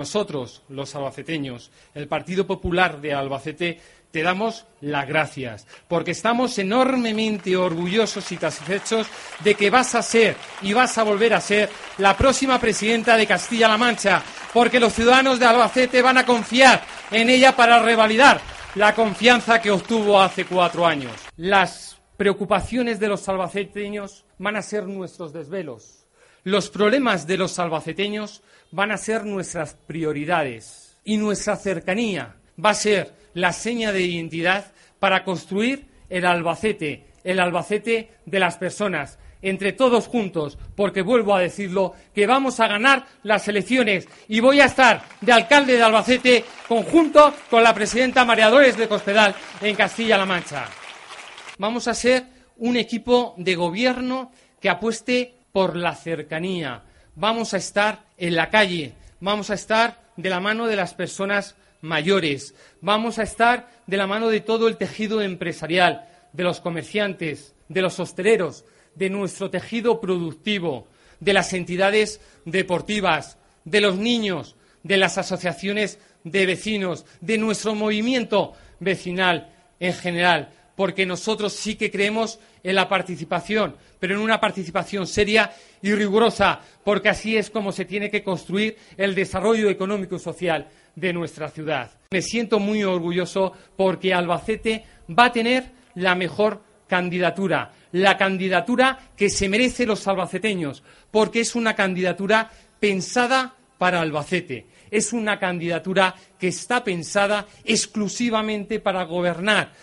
Nosotros, los albaceteños, el Partido Popular de Albacete, te damos las gracias, porque estamos enormemente orgullosos y satisfechos de que vas a ser y vas a volver a ser la próxima presidenta de Castilla-La Mancha, porque los ciudadanos de Albacete van a confiar en ella para revalidar la confianza que obtuvo hace cuatro años. Las preocupaciones de los albaceteños van a ser nuestros desvelos. Los problemas de los albaceteños van a ser nuestras prioridades y nuestra cercanía va a ser la seña de identidad para construir el Albacete, el Albacete de las personas, entre todos juntos, porque vuelvo a decirlo, que vamos a ganar las elecciones y voy a estar de alcalde de Albacete conjunto con la presidenta María Dolores de Cospedal en Castilla-La Mancha. Vamos a ser un equipo de gobierno que apueste por la cercanía. Vamos a estar en la calle, vamos a estar de la mano de las personas mayores, vamos a estar de la mano de todo el tejido empresarial, de los comerciantes, de los hosteleros, de nuestro tejido productivo, de las entidades deportivas, de los niños, de las asociaciones de vecinos, de nuestro movimiento vecinal en general, porque nosotros sí que creemos en la participación, pero en una participación seria y rigurosa, porque así es como se tiene que construir el desarrollo económico y social de nuestra ciudad. Me siento muy orgulloso porque Albacete va a tener la mejor candidatura, la candidatura que se merece los albaceteños, porque es una candidatura pensada para Albacete. Es una candidatura que está pensada exclusivamente para gobernar,